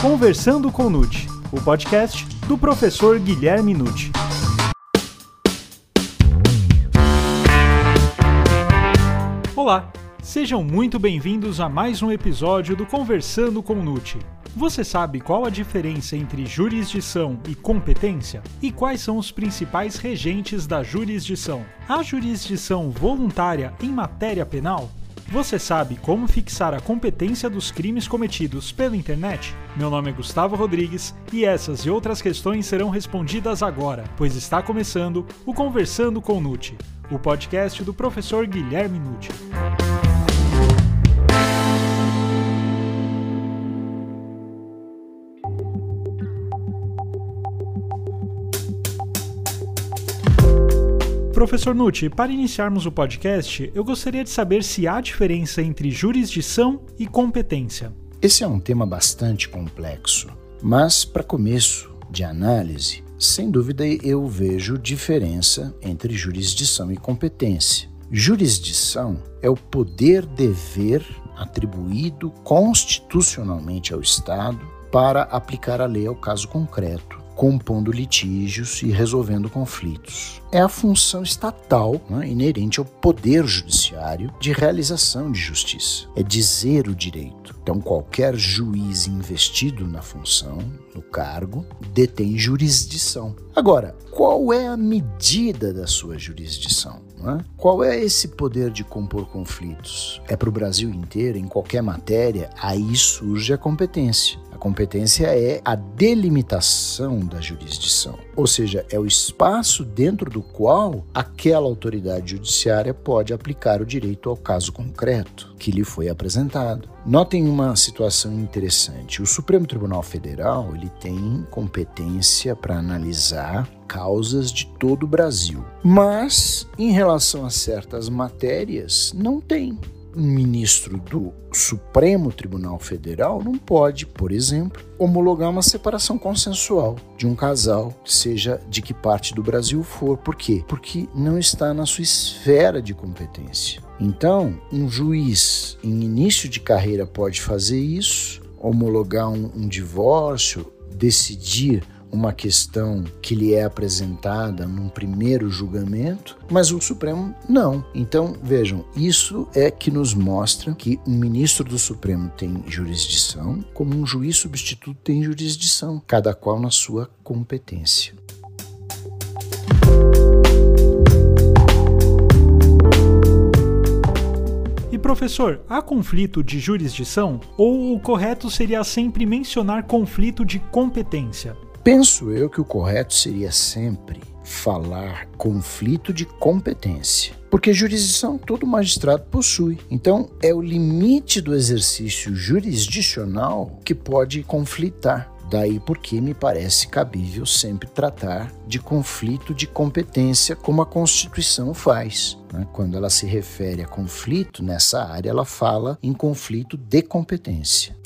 Conversando com Nute, o podcast do professor Guilherme Nute. Olá, sejam muito bem-vindos a mais um episódio do Conversando com Nute. Você sabe qual a diferença entre jurisdição e competência? E quais são os principais regentes da jurisdição? A jurisdição voluntária em matéria penal? Você sabe como fixar a competência dos crimes cometidos pela internet? Meu nome é Gustavo Rodrigues e essas e outras questões serão respondidas agora, pois está começando o Conversando com Nute, o podcast do professor Guilherme Nute. Professor Nutti, para iniciarmos o podcast, eu gostaria de saber se há diferença entre jurisdição e competência. Esse é um tema bastante complexo, mas para começo de análise, sem dúvida eu vejo diferença entre jurisdição e competência. Jurisdição é o poder-dever atribuído constitucionalmente ao Estado para aplicar a lei ao caso concreto compondo litígios e resolvendo conflitos. É a função estatal né, inerente ao poder judiciário de realização de justiça. É dizer o direito. Então, qualquer juiz investido na função, no cargo, detém jurisdição. Agora, qual é a medida da sua jurisdição? É? Qual é esse poder de compor conflitos? É para o Brasil inteiro, em qualquer matéria? Aí surge a competência. A competência é a delimitação da jurisdição, ou seja, é o espaço dentro do qual aquela autoridade judiciária pode aplicar o direito ao caso concreto que lhe foi apresentado. Notem uma situação interessante. O Supremo Tribunal Federal ele tem competência para analisar causas de todo o Brasil, mas em relação a certas matérias não tem um ministro do Supremo Tribunal Federal não pode, por exemplo, homologar uma separação consensual de um casal, seja de que parte do Brasil for. Por quê? Porque não está na sua esfera de competência. Então, um juiz em início de carreira pode fazer isso, homologar um, um divórcio, decidir uma questão que lhe é apresentada num primeiro julgamento, mas o Supremo não. Então, vejam, isso é que nos mostra que um ministro do Supremo tem jurisdição, como um juiz substituto tem jurisdição, cada qual na sua competência. Professor, há conflito de jurisdição ou o correto seria sempre mencionar conflito de competência? Penso eu que o correto seria sempre falar conflito de competência, porque jurisdição todo magistrado possui. Então, é o limite do exercício jurisdicional que pode conflitar. Daí porque me parece cabível sempre tratar de conflito de competência, como a Constituição faz. Né? Quando ela se refere a conflito nessa área, ela fala em conflito de competência.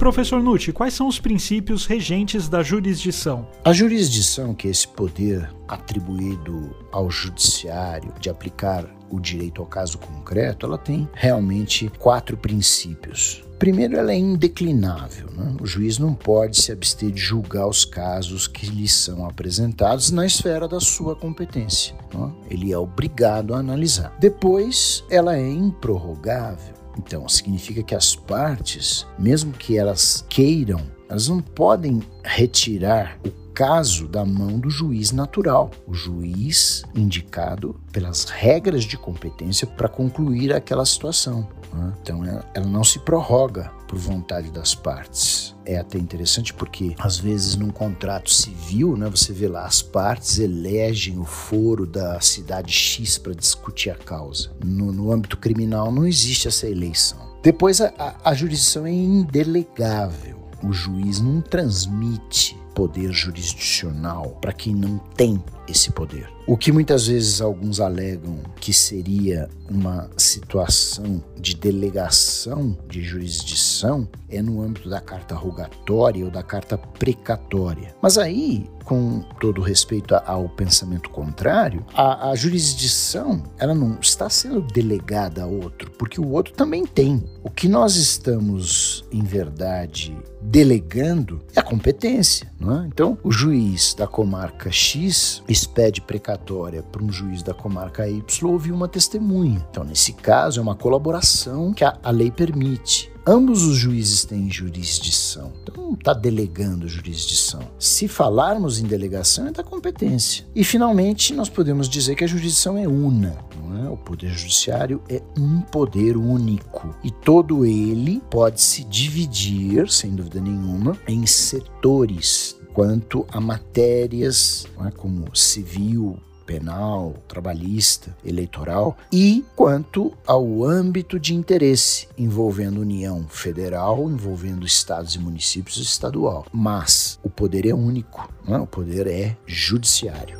Professor Nutti, quais são os princípios regentes da jurisdição? A jurisdição, que é esse poder atribuído ao judiciário de aplicar o direito ao caso concreto, ela tem realmente quatro princípios. Primeiro, ela é indeclinável. Né? O juiz não pode se abster de julgar os casos que lhe são apresentados na esfera da sua competência. Né? Ele é obrigado a analisar. Depois, ela é improrrogável. Então, significa que as partes, mesmo que elas queiram, elas não podem retirar o caso da mão do juiz natural, o juiz indicado pelas regras de competência para concluir aquela situação. Né? Então, ela não se prorroga por vontade das partes. É até interessante porque, às vezes, num contrato civil, né, você vê lá, as partes elegem o foro da cidade X para discutir a causa. No, no âmbito criminal, não existe essa eleição. Depois, a, a, a jurisdição é indelegável. O juiz não transmite poder jurisdicional para quem não tem esse poder. O que muitas vezes alguns alegam que seria uma situação de delegação de jurisdição é no âmbito da carta rogatória ou da carta precatória. Mas aí, com todo respeito ao pensamento contrário, a, a jurisdição ela não está sendo delegada a outro, porque o outro também tem. O que nós estamos, em verdade, delegando é a competência. Não é? Então, o juiz da comarca X expede precatória para um juiz da comarca Y ouvir uma testemunha. Então, nesse caso, é uma colaboração que a, a lei permite. Ambos os juízes têm jurisdição, então não está delegando jurisdição. Se falarmos em delegação, é da competência. E, finalmente, nós podemos dizer que a jurisdição é una. É? O Poder Judiciário é um poder único e todo ele pode se dividir, sem dúvida nenhuma, em setores quanto a matérias é? como civil, penal, trabalhista, eleitoral e quanto ao âmbito de interesse envolvendo União Federal, envolvendo estados e municípios estadual. Mas o poder é único, é? o poder é judiciário.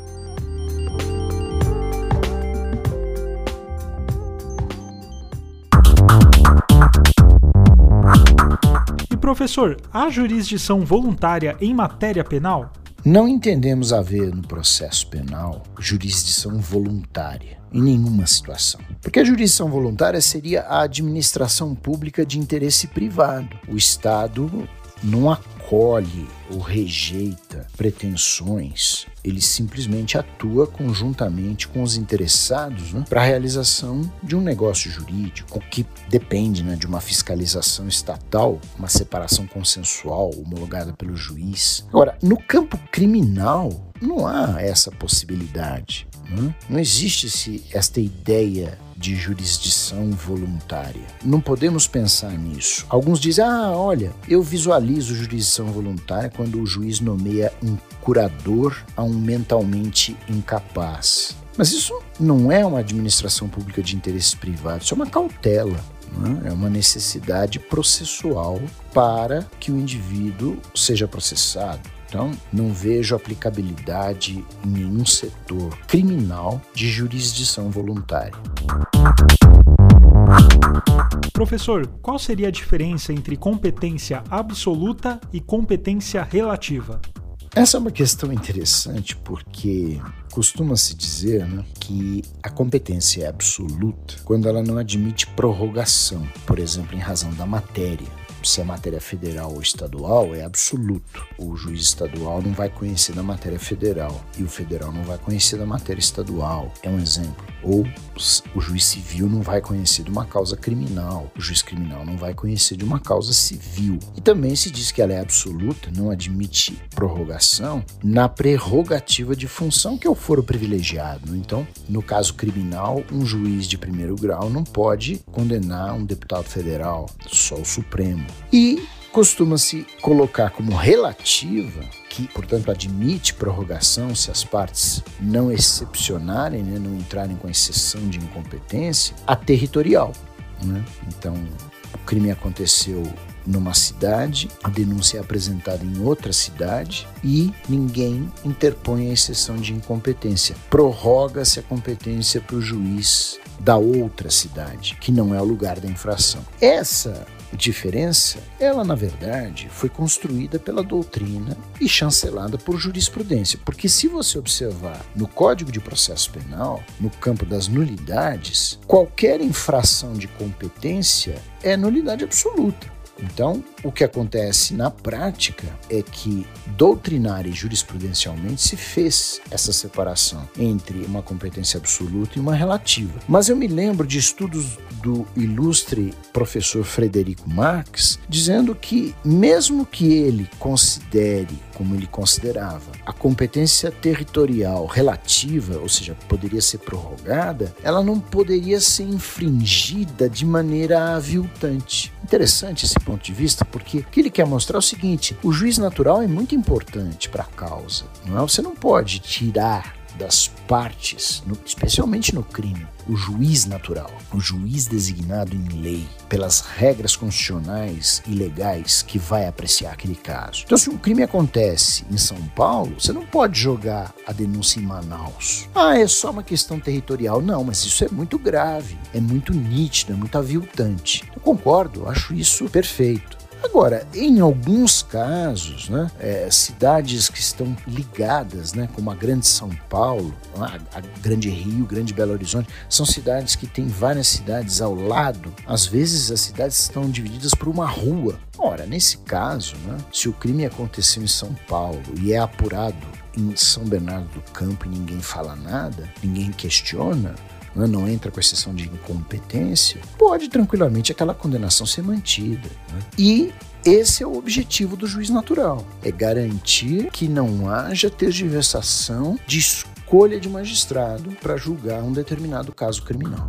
Professor, há jurisdição voluntária em matéria penal? Não entendemos haver no processo penal jurisdição voluntária em nenhuma situação. Porque a jurisdição voluntária seria a administração pública de interesse privado. O Estado não acolhe ou rejeita pretensões, ele simplesmente atua conjuntamente com os interessados né, para a realização de um negócio jurídico que depende né, de uma fiscalização estatal, uma separação consensual homologada pelo juiz. Agora, no campo criminal, não há essa possibilidade. Né? Não existe esse, esta ideia de jurisdição voluntária. Não podemos pensar nisso. Alguns dizem: ah, olha, eu visualizo jurisdição voluntária quando o juiz nomeia um curador a um mentalmente incapaz. Mas isso não é uma administração pública de interesse privado, isso é uma cautela. Né? É uma necessidade processual para que o indivíduo seja processado. Então, não vejo aplicabilidade em nenhum setor criminal de jurisdição voluntária. Professor, qual seria a diferença entre competência absoluta e competência relativa? Essa é uma questão interessante porque costuma-se dizer né, que a competência é absoluta quando ela não admite prorrogação, por exemplo, em razão da matéria se é matéria federal ou estadual, é absoluto. O juiz estadual não vai conhecer da matéria federal e o federal não vai conhecer da matéria estadual. É um exemplo. Ou o juiz civil não vai conhecer de uma causa criminal, o juiz criminal não vai conhecer de uma causa civil. E também se diz que ela é absoluta, não admite prorrogação na prerrogativa de função que é o foro privilegiado. Então, no caso criminal, um juiz de primeiro grau não pode condenar um deputado federal, só o Supremo. E costuma-se colocar como relativa, que, portanto, admite prorrogação se as partes não excepcionarem, né, não entrarem com exceção de incompetência, a territorial. Né? Então, o crime aconteceu numa cidade, a denúncia é apresentada em outra cidade e ninguém interpõe a exceção de incompetência. Prorroga-se a competência para o juiz da outra cidade, que não é o lugar da infração. Essa diferença, ela na verdade foi construída pela doutrina e chancelada por jurisprudência, porque se você observar no Código de Processo Penal, no campo das nulidades, qualquer infração de competência é nulidade absoluta. Então, o que acontece na prática é que doutrinária e jurisprudencialmente se fez essa separação entre uma competência absoluta e uma relativa. Mas eu me lembro de estudos do ilustre professor Frederico Marx dizendo que, mesmo que ele considere, como ele considerava, a competência territorial relativa, ou seja, poderia ser prorrogada, ela não poderia ser infringida de maneira aviltante. Interessante esse ponto de vista, porque o que ele quer mostrar é o seguinte: o juiz natural é muito importante para a causa. Não é? Você não pode tirar das partes, no, especialmente no crime, o juiz natural, o juiz designado em lei, pelas regras constitucionais e legais que vai apreciar aquele caso. Então, se um crime acontece em São Paulo, você não pode jogar a denúncia em Manaus. Ah, é só uma questão territorial. Não, mas isso é muito grave, é muito nítido, é muito aviltante. Eu concordo, acho isso perfeito. Agora, em alguns casos, né, é, cidades que estão ligadas, né, como a Grande São Paulo, a, a, Grande Rio, Grande Belo Horizonte, são cidades que têm várias cidades ao lado. Às vezes as cidades estão divididas por uma rua. Ora, nesse caso, né, se o crime aconteceu em São Paulo e é apurado em São Bernardo do Campo e ninguém fala nada, ninguém questiona, né, não entra com exceção de incompetência, pode tranquilamente aquela condenação ser mantida. Né? E esse é o objetivo do juiz natural: é garantir que não haja tergiversação de escolha de magistrado para julgar um determinado caso criminal.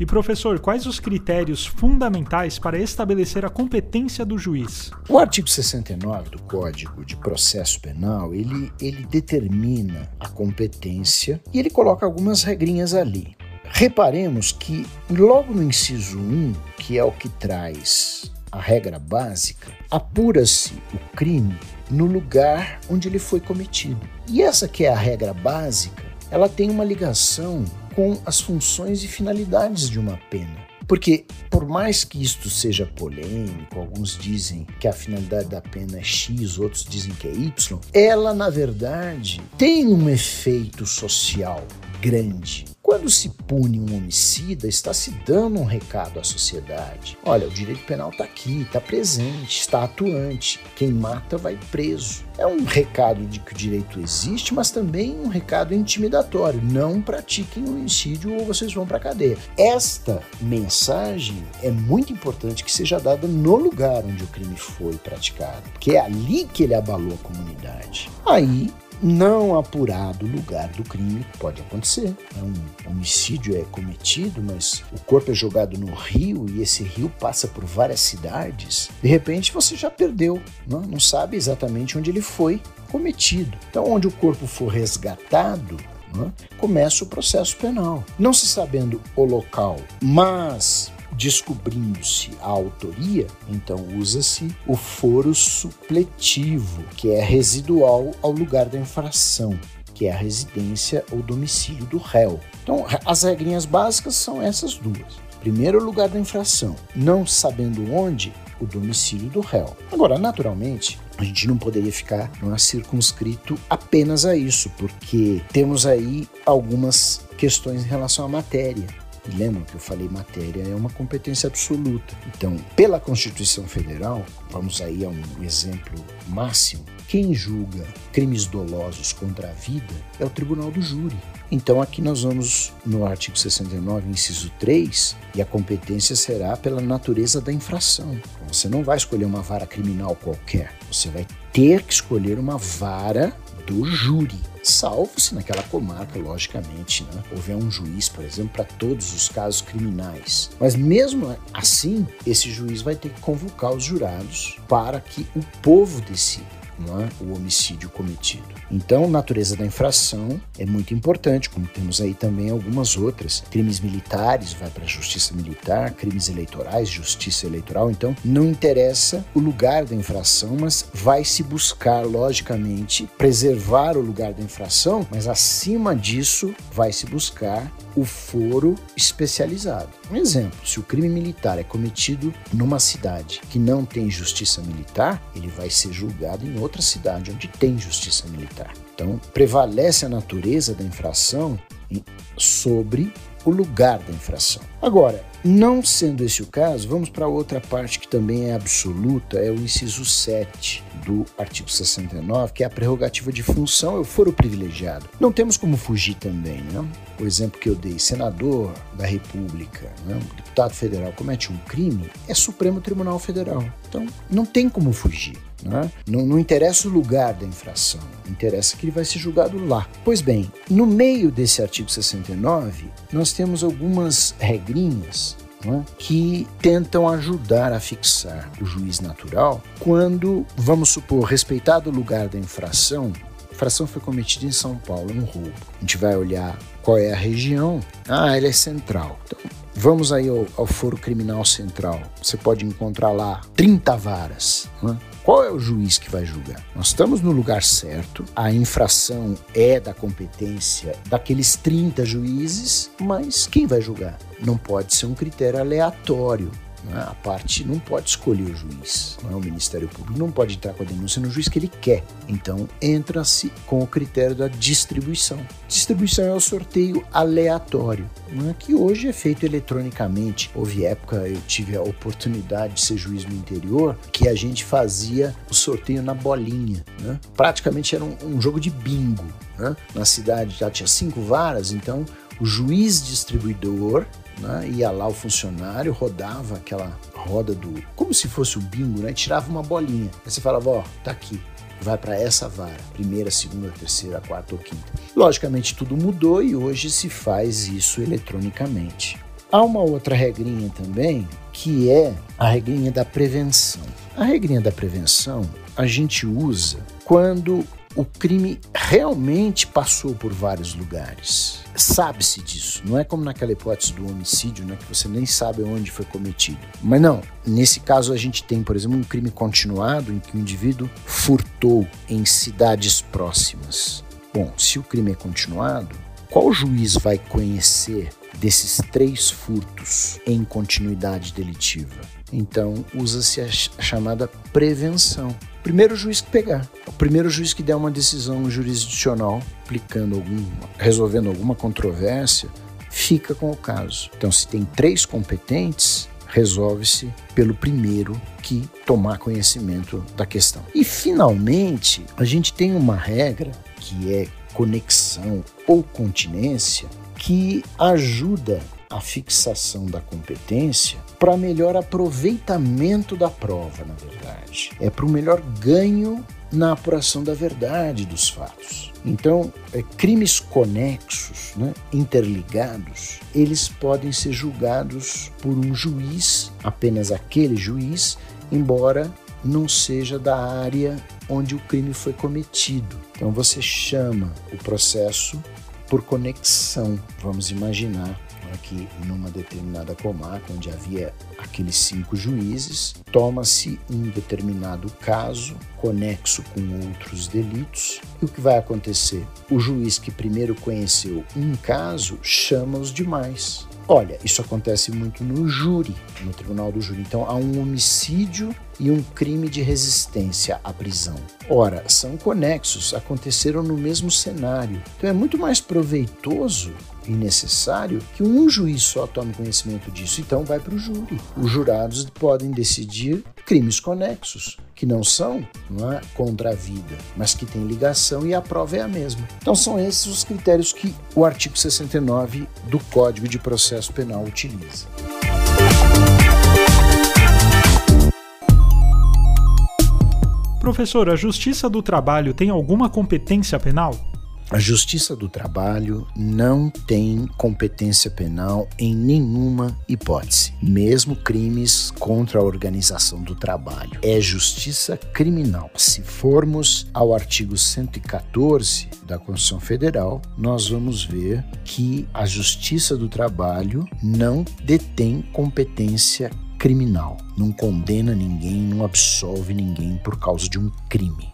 E professor, quais os critérios fundamentais para estabelecer a competência do juiz? O artigo 69 do Código de Processo Penal, ele, ele determina a competência e ele coloca algumas regrinhas ali. Reparemos que logo no inciso 1, que é o que traz a regra básica, apura-se o crime no lugar onde ele foi cometido. E essa que é a regra básica, ela tem uma ligação com as funções e finalidades de uma pena. Porque, por mais que isto seja polêmico, alguns dizem que a finalidade da pena é X, outros dizem que é Y, ela, na verdade, tem um efeito social grande. Quando se pune um homicida, está se dando um recado à sociedade. Olha, o direito penal está aqui, está presente, está atuante. Quem mata vai preso. É um recado de que o direito existe, mas também um recado intimidatório. Não pratiquem homicídio ou vocês vão para a cadeia. Esta mensagem é muito importante que seja dada no lugar onde o crime foi praticado, porque é ali que ele abalou a comunidade. Aí não apurado o lugar do crime, pode acontecer. É um homicídio é cometido, mas o corpo é jogado no rio e esse rio passa por várias cidades. De repente você já perdeu, não, não sabe exatamente onde ele foi cometido. Então, onde o corpo for resgatado, começa o processo penal. Não se sabendo o local, mas Descobrindo-se a autoria, então usa-se o foro supletivo, que é residual ao lugar da infração, que é a residência ou domicílio do réu. Então, as regrinhas básicas são essas duas. Primeiro, o lugar da infração. Não sabendo onde, o domicílio do réu. Agora, naturalmente, a gente não poderia ficar não circunscrito apenas a isso, porque temos aí algumas questões em relação à matéria. E lembram que eu falei matéria é uma competência absoluta. Então, pela Constituição Federal, vamos aí a um exemplo máximo, quem julga crimes dolosos contra a vida é o Tribunal do Júri. Então aqui nós vamos no artigo 69, inciso 3, e a competência será pela natureza da infração. Você não vai escolher uma vara criminal qualquer, você vai ter que escolher uma vara do júri. Salvo se naquela comarca, logicamente, né, houver um juiz, por exemplo, para todos os casos criminais. Mas mesmo assim, esse juiz vai ter que convocar os jurados para que o povo decida é? o homicídio cometido. Então, natureza da infração é muito importante, como temos aí também algumas outras. Crimes militares vai para a justiça militar, crimes eleitorais, justiça eleitoral. Então, não interessa o lugar da infração, mas vai se buscar, logicamente, preservar o lugar da infração, mas acima disso vai se buscar o foro especializado. Um exemplo: se o crime militar é cometido numa cidade que não tem justiça militar, ele vai ser julgado em outra cidade onde tem justiça militar. Então, prevalece a natureza da infração sobre o lugar da infração. Agora, não sendo esse o caso, vamos para outra parte que também é absoluta, é o inciso 7 do artigo 69, que é a prerrogativa de função, eu foro privilegiado. Não temos como fugir também, né? O exemplo que eu dei, senador da República, né? deputado federal comete um crime, é Supremo Tribunal Federal. Então, não tem como fugir. Né? Não, não, interessa o lugar da infração, interessa que ele vai ser julgado lá. Pois bem, no meio desse artigo 69, nós temos algumas regrinhas né, que tentam ajudar a fixar o juiz natural quando, vamos supor, respeitado o lugar da infração, infração foi cometida em São Paulo, um roubo. A gente vai olhar qual é a região. Ah, ela é central. Então, vamos aí ao, ao foro criminal central. Você pode encontrar lá 30 varas. Né? Qual é o juiz que vai julgar? Nós estamos no lugar certo, a infração é da competência daqueles 30 juízes, mas quem vai julgar? Não pode ser um critério aleatório. Né? A parte não pode escolher o juiz. Não é? O Ministério Público não pode entrar com a denúncia no juiz que ele quer. Então, entra-se com o critério da distribuição. Distribuição é o sorteio aleatório, é? que hoje é feito eletronicamente. Houve época, eu tive a oportunidade de ser juiz no interior, que a gente fazia o sorteio na bolinha. Né? Praticamente era um, um jogo de bingo. Né? Na cidade já tinha cinco varas, então o juiz distribuidor né? Ia lá o funcionário, rodava aquela roda do. como se fosse o bingo, né? Tirava uma bolinha. Aí você falava: Ó, tá aqui. Vai para essa vara, primeira, segunda, terceira, quarta ou quinta. Logicamente tudo mudou e hoje se faz isso eletronicamente. Há uma outra regrinha também, que é a regrinha da prevenção. A regrinha da prevenção a gente usa quando o crime realmente passou por vários lugares. Sabe-se disso. Não é como naquela hipótese do homicídio, né, que você nem sabe onde foi cometido. Mas não. Nesse caso, a gente tem, por exemplo, um crime continuado em que o indivíduo furtou em cidades próximas. Bom, se o crime é continuado, qual juiz vai conhecer desses três furtos em continuidade delitiva? Então, usa-se a chamada prevenção primeiro juiz que pegar, o primeiro juiz que der uma decisão jurisdicional aplicando algum, resolvendo alguma controvérsia, fica com o caso. Então, se tem três competentes, resolve-se pelo primeiro que tomar conhecimento da questão. E finalmente, a gente tem uma regra que é conexão ou continência que ajuda a fixação da competência para melhor aproveitamento da prova, na verdade. É para o melhor ganho na apuração da verdade dos fatos. Então, é, crimes conexos, né, interligados, eles podem ser julgados por um juiz, apenas aquele juiz, embora não seja da área onde o crime foi cometido. Então, você chama o processo por conexão. Vamos imaginar aqui numa determinada comarca, onde havia aqueles cinco juízes, toma-se um determinado caso conexo com outros delitos. E o que vai acontecer? O juiz que primeiro conheceu um caso chama os demais. Olha, isso acontece muito no júri, no tribunal do júri. Então há um homicídio e um crime de resistência à prisão. Ora, são conexos, aconteceram no mesmo cenário. Então é muito mais proveitoso e necessário que um juiz só tome conhecimento disso. Então vai para o júri. Os jurados podem decidir crimes conexos, que não são não é, contra a vida, mas que têm ligação e a prova é a mesma. Então são esses os critérios que o artigo 69 do Código de Processo Penal utiliza. Professor, a Justiça do Trabalho tem alguma competência penal? A Justiça do Trabalho não tem competência penal em nenhuma hipótese, mesmo crimes contra a organização do trabalho. É justiça criminal. Se formos ao artigo 114 da Constituição Federal, nós vamos ver que a Justiça do Trabalho não detém competência criminal, não condena ninguém, não absolve ninguém por causa de um crime.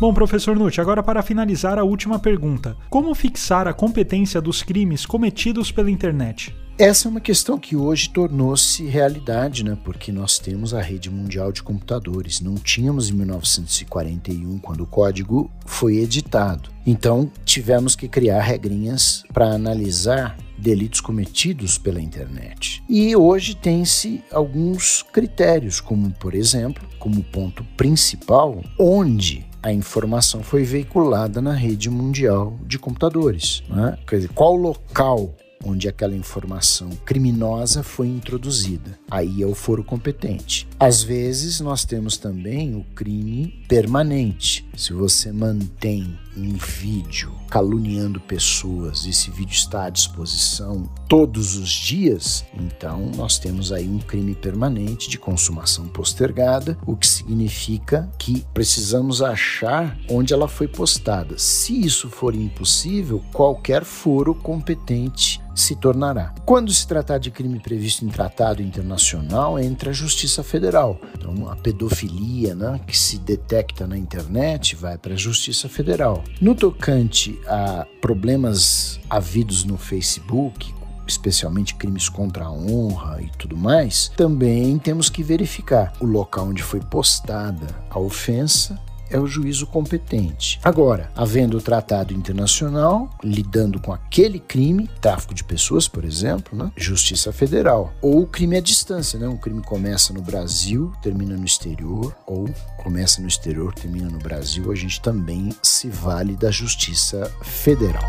Bom, professor Nutt, agora para finalizar a última pergunta: como fixar a competência dos crimes cometidos pela internet? Essa é uma questão que hoje tornou-se realidade, né? Porque nós temos a rede mundial de computadores. Não tínhamos em 1941, quando o código foi editado. Então, tivemos que criar regrinhas para analisar delitos cometidos pela internet. E hoje tem-se alguns critérios, como, por exemplo, como ponto principal, onde a informação foi veiculada na rede mundial de computadores. Né? Quer dizer, qual local onde aquela informação criminosa foi introduzida. Aí é o foro competente. Às vezes, nós temos também o crime permanente. Se você mantém um vídeo caluniando pessoas, esse vídeo está à disposição todos os dias, então nós temos aí um crime permanente de consumação postergada, o que significa que precisamos achar onde ela foi postada. Se isso for impossível, qualquer foro competente se tornará. Quando se tratar de crime previsto em tratado internacional, entra a Justiça Federal. Então, a pedofilia né, que se detecta na internet vai para a Justiça Federal. No tocante a problemas havidos no Facebook, especialmente crimes contra a honra e tudo mais, também temos que verificar o local onde foi postada a ofensa é o juízo competente. Agora, havendo o tratado internacional, lidando com aquele crime, tráfico de pessoas, por exemplo, né? Justiça Federal. Ou crime à distância, né? Um crime começa no Brasil, termina no exterior, ou começa no exterior, termina no Brasil, a gente também se vale da Justiça Federal.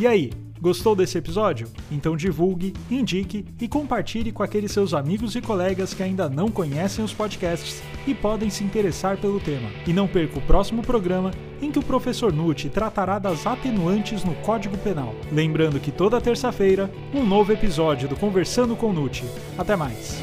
E aí, Gostou desse episódio? Então divulgue, indique e compartilhe com aqueles seus amigos e colegas que ainda não conhecem os podcasts e podem se interessar pelo tema. E não perca o próximo programa em que o professor Nutti tratará das atenuantes no Código Penal. Lembrando que toda terça-feira, um novo episódio do Conversando com Nutti. Até mais!